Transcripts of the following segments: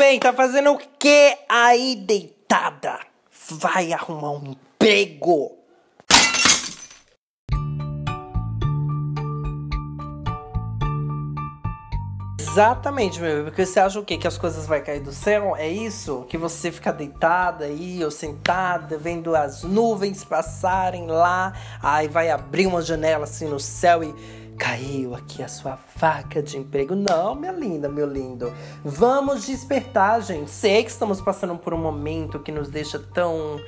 bem? Tá fazendo o que aí deitada? Vai arrumar um emprego. Exatamente, meu, porque você acha o quê? Que as coisas vão cair do céu? É isso? Que você fica deitada aí ou sentada, vendo as nuvens passarem lá, aí vai abrir uma janela assim no céu e caiu aqui a sua faca de emprego. Não, minha linda, meu lindo. Vamos despertar, gente. Sei que estamos passando por um momento que nos deixa tão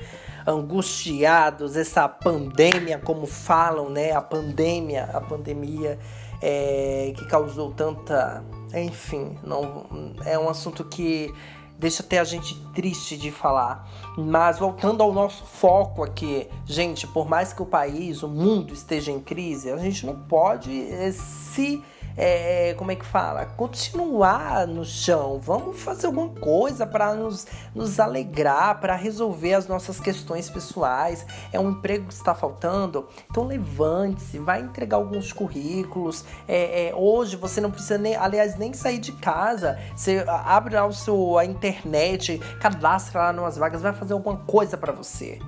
angustiados, essa pandemia, como falam, né? A pandemia, a pandemia é, que causou tanta enfim, não é um assunto que deixa até a gente triste de falar. Mas voltando ao nosso foco aqui, gente, por mais que o país, o mundo esteja em crise, a gente não pode eh, se é, como é que fala? Continuar no chão. Vamos fazer alguma coisa para nos, nos alegrar, para resolver as nossas questões pessoais. É um emprego que está faltando? Então levante-se, vai entregar alguns currículos. É, é, hoje você não precisa nem, aliás, nem sair de casa. Você abre lá o seu, a internet, cadastra lá nas vagas, vai fazer alguma coisa para você.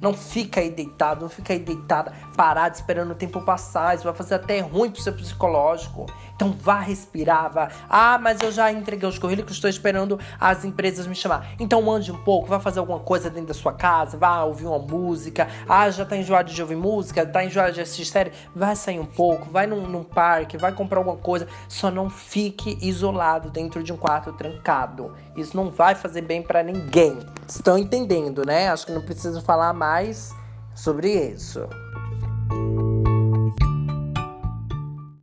Não fica aí deitado, não fica aí deitada, parado, esperando o tempo passar. Isso vai fazer até ruim pro seu psicológico. Então vá respirar, vá. Ah, mas eu já entreguei os currículos, estou esperando as empresas me chamar. Então ande um pouco, vá fazer alguma coisa dentro da sua casa, vá ouvir uma música. Ah, já tá enjoado de ouvir música, tá enjoado de assistir série. Vai sair um pouco, vai num, num parque, vai comprar alguma coisa. Só não fique isolado dentro de um quarto trancado. Isso não vai fazer bem para ninguém estão entendendo, né? Acho que não preciso falar mais sobre isso.